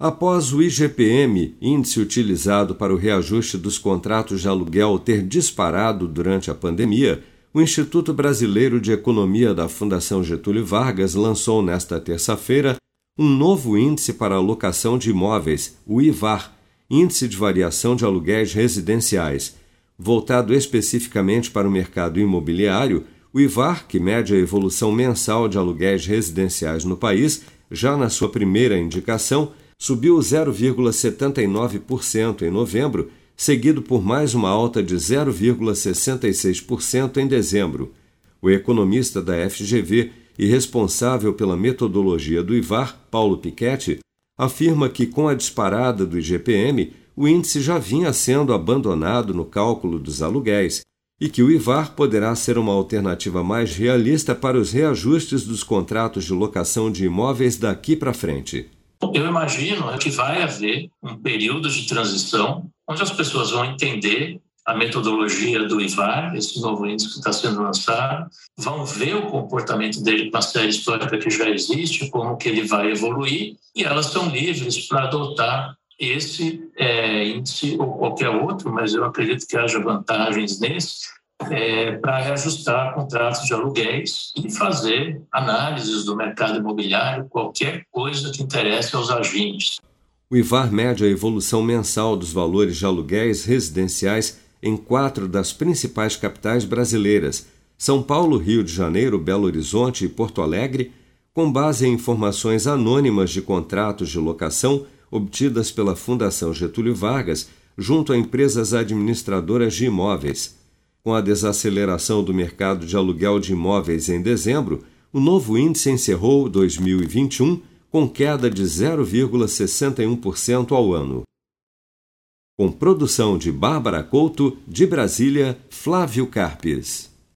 Após o IGPM, índice utilizado para o reajuste dos contratos de aluguel, ter disparado durante a pandemia, o Instituto Brasileiro de Economia da Fundação Getúlio Vargas lançou nesta terça-feira um novo índice para a locação de imóveis, o IVAR, Índice de Variação de Aluguéis Residenciais. Voltado especificamente para o mercado imobiliário, o IVAR, que mede a evolução mensal de aluguéis residenciais no país, já na sua primeira indicação, subiu 0,79% em novembro, seguido por mais uma alta de 0,66% em dezembro. O economista da FGV e responsável pela metodologia do IVAR, Paulo Piketty, afirma que com a disparada do IGPM, o índice já vinha sendo abandonado no cálculo dos aluguéis e que o IVAR poderá ser uma alternativa mais realista para os reajustes dos contratos de locação de imóveis daqui para frente. Eu imagino que vai haver um período de transição onde as pessoas vão entender a metodologia do IVAR, esse novo índice que está sendo lançado, vão ver o comportamento dele com a série histórica que já existe, como que ele vai evoluir, e elas estão livres para adotar esse é, índice ou qualquer outro, mas eu acredito que haja vantagens nesse, é, para reajustar contratos de aluguéis e fazer análises do mercado imobiliário, qualquer coisa que interesse aos agentes. O IVAR mede a evolução mensal dos valores de aluguéis residenciais em quatro das principais capitais brasileiras, São Paulo, Rio de Janeiro, Belo Horizonte e Porto Alegre, com base em informações anônimas de contratos de locação obtidas pela Fundação Getúlio Vargas junto a empresas administradoras de imóveis. Com a desaceleração do mercado de aluguel de imóveis em dezembro, o novo índice encerrou 2021 com queda de 0,61% ao ano. Com produção de Bárbara Couto, de Brasília, Flávio Carpes.